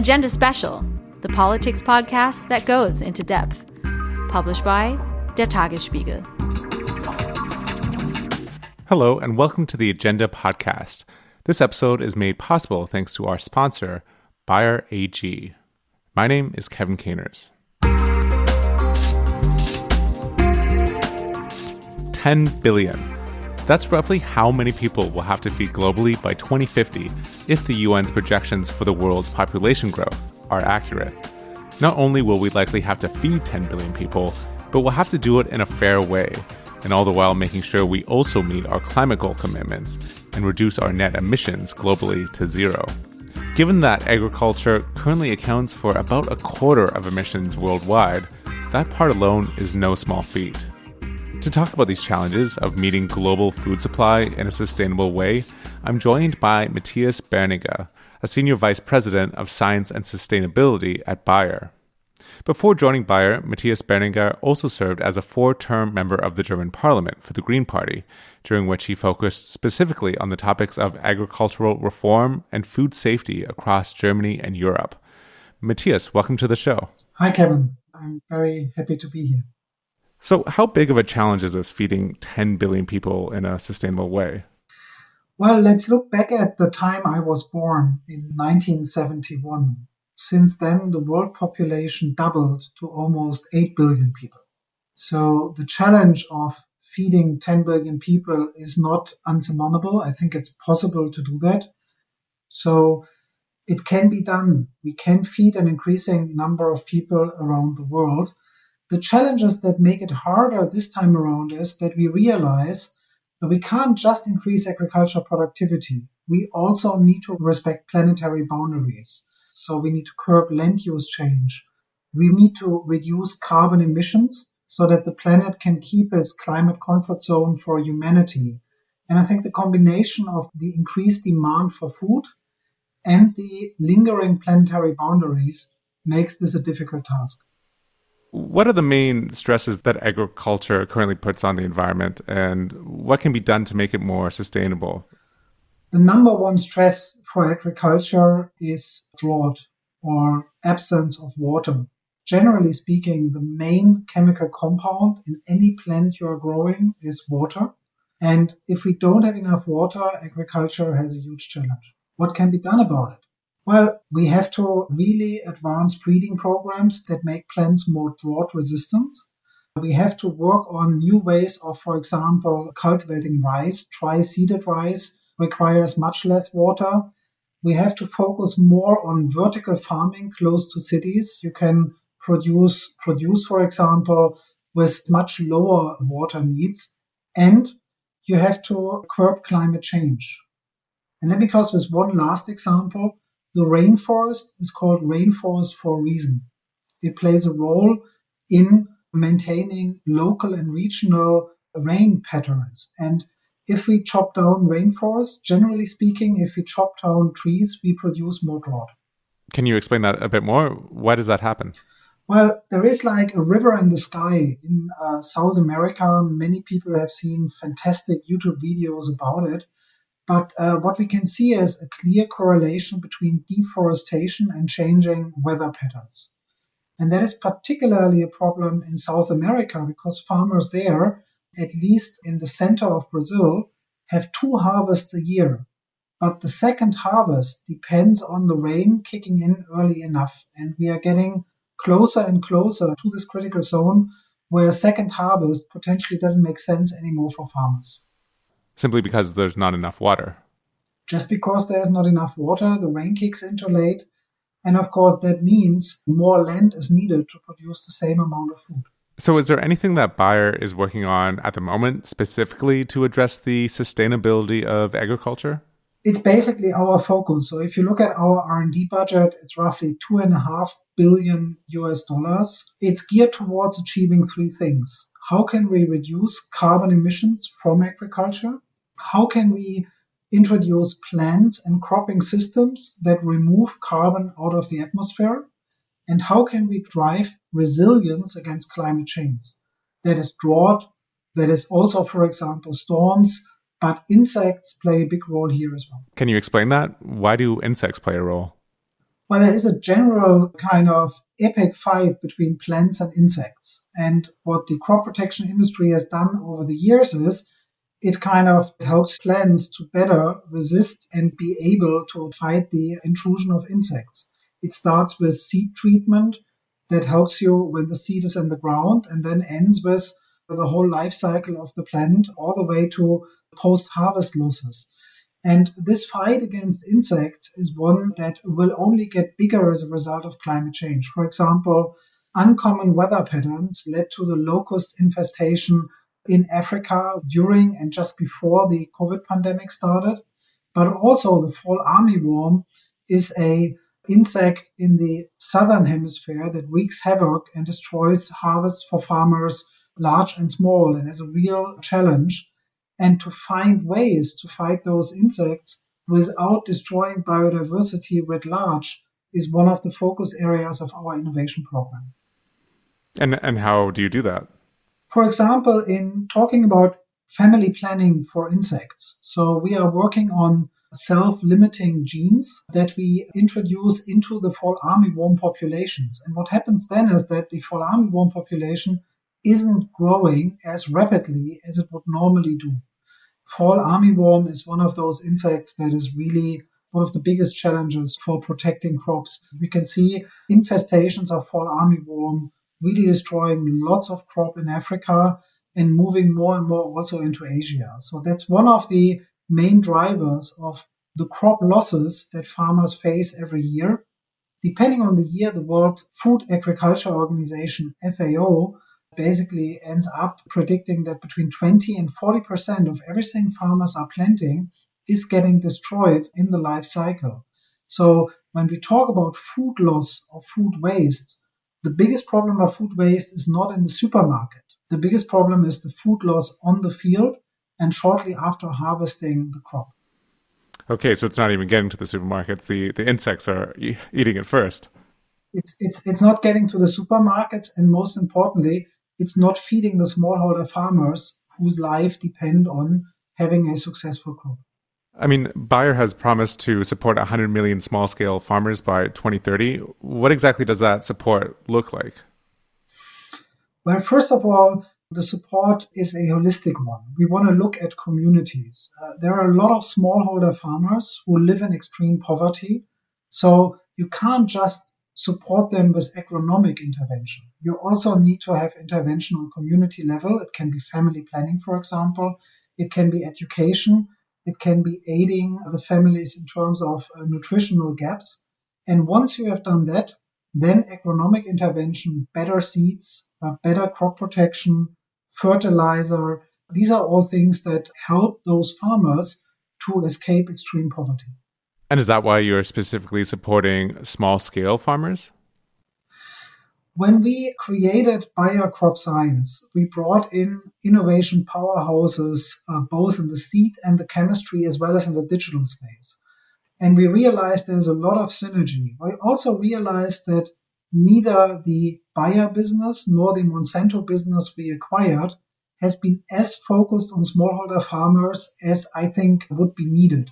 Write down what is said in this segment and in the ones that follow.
Agenda Special, the politics podcast that goes into depth. Published by Der Tagesspiegel. Hello, and welcome to the Agenda podcast. This episode is made possible thanks to our sponsor, Bayer AG. My name is Kevin Caners. 10 billion. That's roughly how many people will have to feed globally by 2050 if the UN's projections for the world's population growth are accurate. Not only will we likely have to feed 10 billion people, but we'll have to do it in a fair way, and all the while making sure we also meet our climate goal commitments and reduce our net emissions globally to zero. Given that agriculture currently accounts for about a quarter of emissions worldwide, that part alone is no small feat. To talk about these challenges of meeting global food supply in a sustainable way, I'm joined by Matthias Berninger, a Senior Vice President of Science and Sustainability at Bayer. Before joining Bayer, Matthias Berninger also served as a four term member of the German parliament for the Green Party, during which he focused specifically on the topics of agricultural reform and food safety across Germany and Europe. Matthias, welcome to the show. Hi, Kevin. I'm very happy to be here. So, how big of a challenge is this feeding 10 billion people in a sustainable way? Well, let's look back at the time I was born in 1971. Since then, the world population doubled to almost 8 billion people. So, the challenge of feeding 10 billion people is not unsurmountable. I think it's possible to do that. So, it can be done. We can feed an increasing number of people around the world. The challenges that make it harder this time around is that we realize that we can't just increase agricultural productivity. We also need to respect planetary boundaries. So we need to curb land use change. We need to reduce carbon emissions so that the planet can keep its climate comfort zone for humanity. And I think the combination of the increased demand for food and the lingering planetary boundaries makes this a difficult task. What are the main stresses that agriculture currently puts on the environment, and what can be done to make it more sustainable? The number one stress for agriculture is drought or absence of water. Generally speaking, the main chemical compound in any plant you are growing is water. And if we don't have enough water, agriculture has a huge challenge. What can be done about it? Well, we have to really advance breeding programs that make plants more drought resistant. We have to work on new ways of, for example, cultivating rice. Dry seeded rice requires much less water. We have to focus more on vertical farming close to cities. You can produce, produce, for example, with much lower water needs. And you have to curb climate change. And let me close with one last example. The rainforest is called rainforest for a reason. It plays a role in maintaining local and regional rain patterns. And if we chop down rainforests, generally speaking, if we chop down trees, we produce more drought. Can you explain that a bit more? Why does that happen? Well, there is like a river in the sky in uh, South America. Many people have seen fantastic YouTube videos about it. But uh, what we can see is a clear correlation between deforestation and changing weather patterns. And that is particularly a problem in South America because farmers there, at least in the center of Brazil, have two harvests a year. But the second harvest depends on the rain kicking in early enough. And we are getting closer and closer to this critical zone where second harvest potentially doesn't make sense anymore for farmers simply because there's not enough water. Just because there's not enough water, the rain kicks in too late. And of course, that means more land is needed to produce the same amount of food. So, is there anything that Bayer is working on at the moment specifically to address the sustainability of agriculture? It's basically our focus. So, if you look at our R&D budget, it's roughly two and a half billion US dollars. It's geared towards achieving three things. How can we reduce carbon emissions from agriculture? How can we introduce plants and cropping systems that remove carbon out of the atmosphere? And how can we drive resilience against climate change? That is drought, that is also, for example, storms, but insects play a big role here as well. Can you explain that? Why do insects play a role? Well, there is a general kind of epic fight between plants and insects. And what the crop protection industry has done over the years is it kind of helps plants to better resist and be able to fight the intrusion of insects. It starts with seed treatment that helps you when the seed is in the ground and then ends with the whole life cycle of the plant all the way to post harvest losses. And this fight against insects is one that will only get bigger as a result of climate change. For example, uncommon weather patterns led to the locust infestation in Africa during and just before the COVID pandemic started. But also the fall armyworm is a insect in the southern hemisphere that wreaks havoc and destroys harvests for farmers large and small and is a real challenge and to find ways to fight those insects without destroying biodiversity writ large is one of the focus areas of our innovation program. And and how do you do that? For example, in talking about family planning for insects. So we are working on self-limiting genes that we introduce into the fall armyworm populations. And what happens then is that the fall armyworm population isn't growing as rapidly as it would normally do fall armyworm is one of those insects that is really one of the biggest challenges for protecting crops. We can see infestations of fall armyworm really destroying lots of crop in Africa and moving more and more also into Asia. So that's one of the main drivers of the crop losses that farmers face every year. Depending on the year, the World Food Agriculture Organization, FAO, basically ends up predicting that between 20 and 40% of everything farmers are planting is getting destroyed in the life cycle. So when we talk about food loss or food waste, the biggest problem of food waste is not in the supermarket. The biggest problem is the food loss on the field and shortly after harvesting the crop. Okay, so it's not even getting to the supermarkets. The the insects are e- eating it first. It's it's it's not getting to the supermarkets, and most importantly, it's not feeding the smallholder farmers whose life depend on having a successful crop. I mean, Bayer has promised to support 100 million small scale farmers by 2030. What exactly does that support look like? Well, first of all, the support is a holistic one. We want to look at communities. Uh, there are a lot of smallholder farmers who live in extreme poverty. So you can't just support them with agronomic intervention. You also need to have intervention on community level. It can be family planning, for example. It can be education. It can be aiding the families in terms of uh, nutritional gaps. And once you have done that, then agronomic intervention, better seeds, uh, better crop protection, fertilizer. These are all things that help those farmers to escape extreme poverty. And is that why you're specifically supporting small scale farmers? When we created Bayer Crop Science, we brought in innovation powerhouses uh, both in the seed and the chemistry as well as in the digital space. And we realized there's a lot of synergy. We also realized that neither the Bayer business nor the Monsanto business we acquired has been as focused on smallholder farmers as I think would be needed.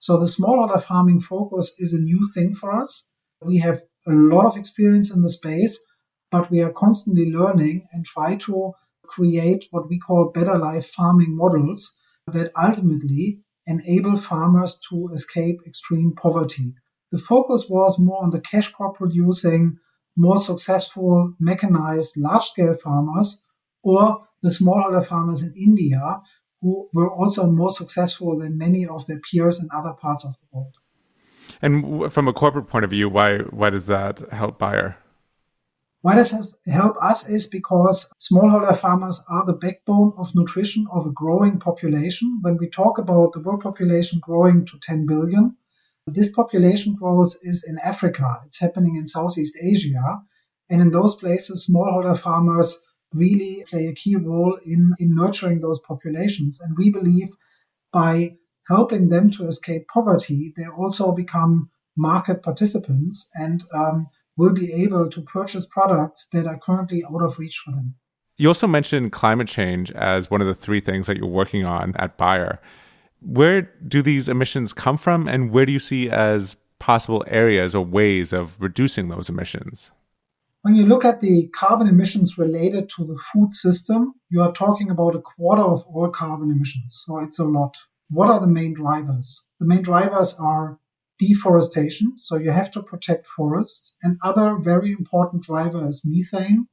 So the smallholder farming focus is a new thing for us. We have a lot of experience in the space, but we are constantly learning and try to create what we call better life farming models that ultimately enable farmers to escape extreme poverty. The focus was more on the cash crop producing, more successful mechanized large scale farmers or the smallholder farmers in India who were also more successful than many of their peers in other parts of the world. And from a corporate point of view, why why does that help Bayer? Why does this help us is because smallholder farmers are the backbone of nutrition of a growing population. When we talk about the world population growing to 10 billion, this population growth is in Africa. It's happening in Southeast Asia. And in those places, smallholder farmers really play a key role in, in nurturing those populations. And we believe by helping them to escape poverty, they also become market participants and um, will be able to purchase products that are currently out of reach for them. You also mentioned climate change as one of the three things that you're working on at Bayer. Where do these emissions come from, and where do you see as possible areas or ways of reducing those emissions? When you look at the carbon emissions related to the food system, you are talking about a quarter of all carbon emissions. So it's a lot. What are the main drivers? The main drivers are deforestation. So you have to protect forests. And other very important driver is methane.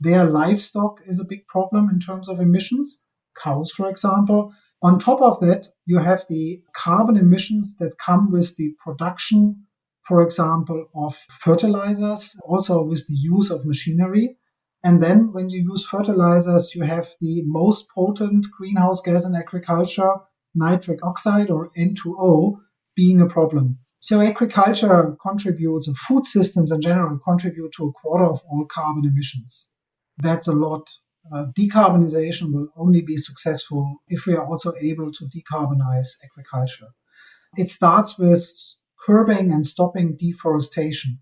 Their livestock is a big problem in terms of emissions. Cows, for example. On top of that, you have the carbon emissions that come with the production, for example, of fertilizers, also with the use of machinery. And then when you use fertilizers, you have the most potent greenhouse gas in agriculture, nitric oxide or N2O, being a problem. So agriculture contributes, or food systems in general contribute to a quarter of all carbon emissions. That's a lot. Uh, decarbonization will only be successful if we are also able to decarbonize agriculture. It starts with curbing and stopping deforestation.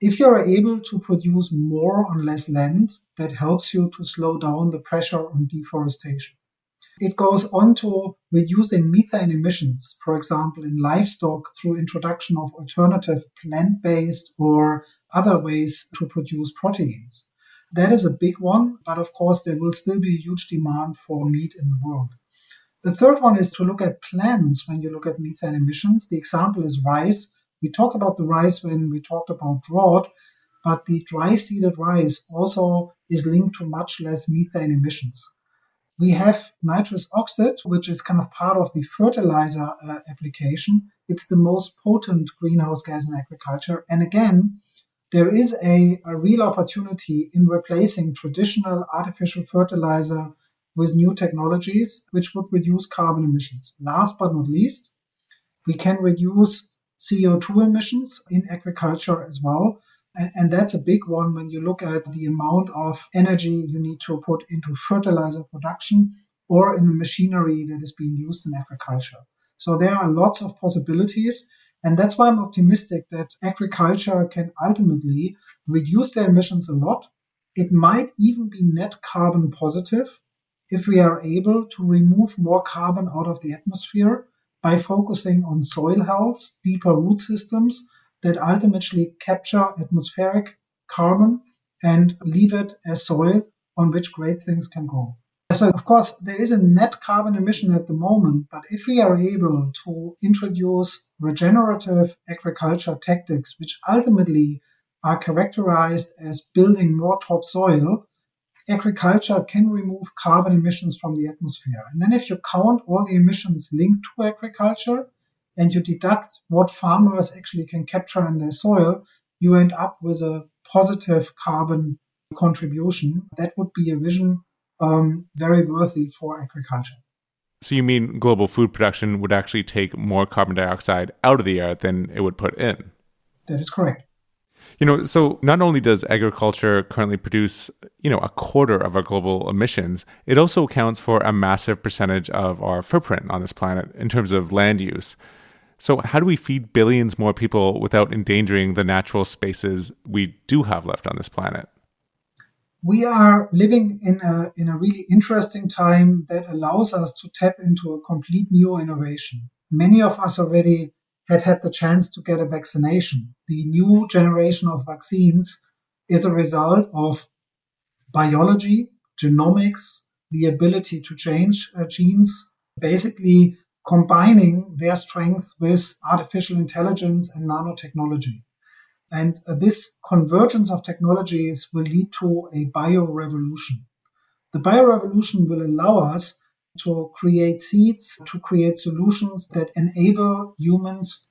If you're able to produce more on less land, that helps you to slow down the pressure on deforestation. It goes on to reducing methane emissions, for example, in livestock through introduction of alternative plant-based or other ways to produce proteins. That is a big one, but of course there will still be a huge demand for meat in the world. The third one is to look at plants when you look at methane emissions. The example is rice. We talked about the rice when we talked about drought, but the dry seeded rice also is linked to much less methane emissions. We have nitrous oxide, which is kind of part of the fertilizer uh, application. It's the most potent greenhouse gas in agriculture. And again, there is a, a real opportunity in replacing traditional artificial fertilizer with new technologies, which would reduce carbon emissions. Last but not least, we can reduce CO2 emissions in agriculture as well. And that's a big one when you look at the amount of energy you need to put into fertilizer production or in the machinery that is being used in agriculture. So there are lots of possibilities. And that's why I'm optimistic that agriculture can ultimately reduce their emissions a lot. It might even be net carbon positive if we are able to remove more carbon out of the atmosphere by focusing on soil health, deeper root systems, that ultimately capture atmospheric carbon and leave it as soil on which great things can grow. So, of course, there is a net carbon emission at the moment, but if we are able to introduce regenerative agriculture tactics, which ultimately are characterized as building more topsoil, agriculture can remove carbon emissions from the atmosphere. And then if you count all the emissions linked to agriculture, and you deduct what farmers actually can capture in their soil, you end up with a positive carbon contribution. That would be a vision um, very worthy for agriculture. So you mean global food production would actually take more carbon dioxide out of the air than it would put in? That is correct. You know, so not only does agriculture currently produce, you know, a quarter of our global emissions, it also accounts for a massive percentage of our footprint on this planet in terms of land use. So, how do we feed billions more people without endangering the natural spaces we do have left on this planet? We are living in a, in a really interesting time that allows us to tap into a complete new innovation. Many of us already had had the chance to get a vaccination. The new generation of vaccines is a result of biology, genomics, the ability to change uh, genes, basically combining their strength with artificial intelligence and nanotechnology. And uh, this convergence of technologies will lead to a bio-revolution. The bio-revolution will allow us to create seeds, to create solutions that enable humans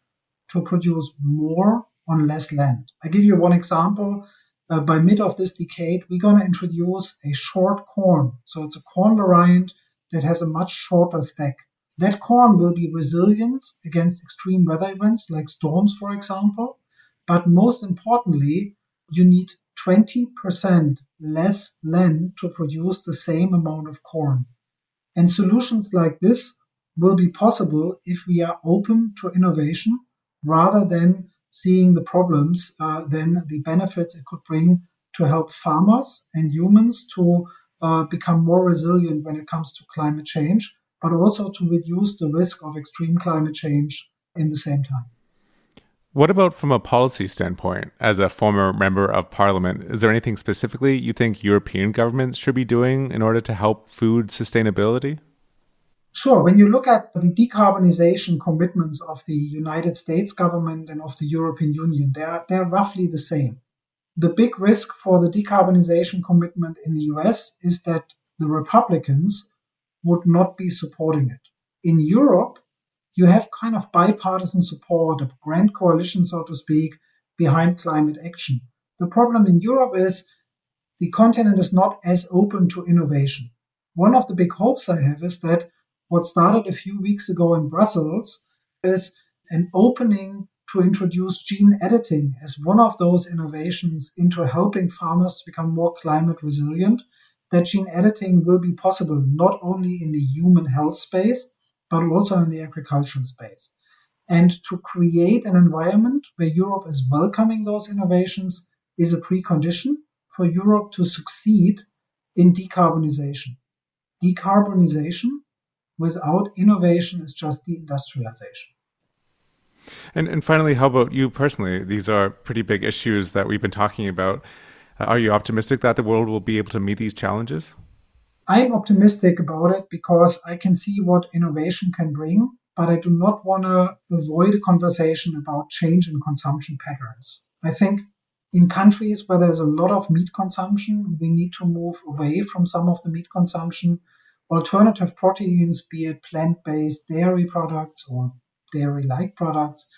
to produce more on less land. I give you one example. Uh, by mid of this decade, we're going to introduce a short corn. So it's a corn variant that has a much shorter stack. That corn will be resilient against extreme weather events like storms, for example. But most importantly, you need 20% less land to produce the same amount of corn. And solutions like this will be possible if we are open to innovation rather than seeing the problems, uh, than the benefits it could bring to help farmers and humans to uh, become more resilient when it comes to climate change but also to reduce the risk of extreme climate change in the same time. What about from a policy standpoint? As a former member of parliament, is there anything specifically you think European governments should be doing in order to help food sustainability? Sure. When you look at the decarbonization commitments of the United States government and of the European Union, they're, they're roughly the same. The big risk for the decarbonization commitment in the US is that the Republicans would not be supporting it. In Europe, you have kind of bipartisan support, a grand coalition, so to speak, behind climate action. The problem in Europe is the continent is not as open to innovation. One of the big hopes I have is that what started a few weeks ago in Brussels is an opening to introduce gene editing as one of those innovations into helping farmers to become more climate resilient. That gene editing will be possible not only in the human health space, but also in the agricultural space. And to create an environment where Europe is welcoming those innovations is a precondition for Europe to succeed in decarbonization. Decarbonization without innovation is just deindustrialization. And, and finally, how about you personally? These are pretty big issues that we've been talking about. Are you optimistic that the world will be able to meet these challenges? I'm optimistic about it because I can see what innovation can bring, but I do not want to avoid a conversation about change in consumption patterns. I think in countries where there's a lot of meat consumption, we need to move away from some of the meat consumption. Alternative proteins, be it plant based dairy products or dairy like products,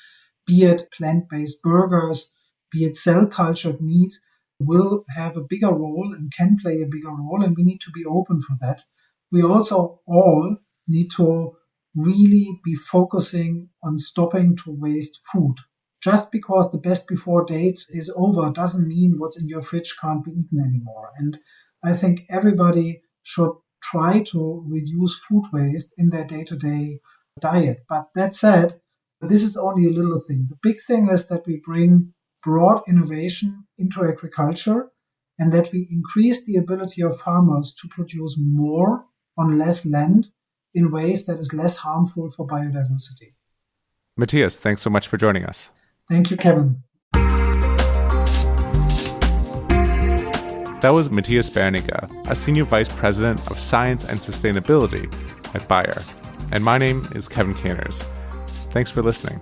be it plant based burgers, be it cell cultured meat, will have a bigger role and can play a bigger role, and we need to be open for that. We also all need to really be focusing on stopping to waste food. Just because the best before date is over doesn't mean what's in your fridge can't be eaten anymore. And I think everybody should try to reduce food waste in their day to day diet. But that said, this is only a little thing. The big thing is that we bring broad innovation into agriculture and that we increase the ability of farmers to produce more on less land in ways that is less harmful for biodiversity. Matthias, thanks so much for joining us. Thank you, Kevin. That was Matthias Berninger, a Senior Vice President of Science and Sustainability at Bayer. And my name is Kevin Caners. Thanks for listening.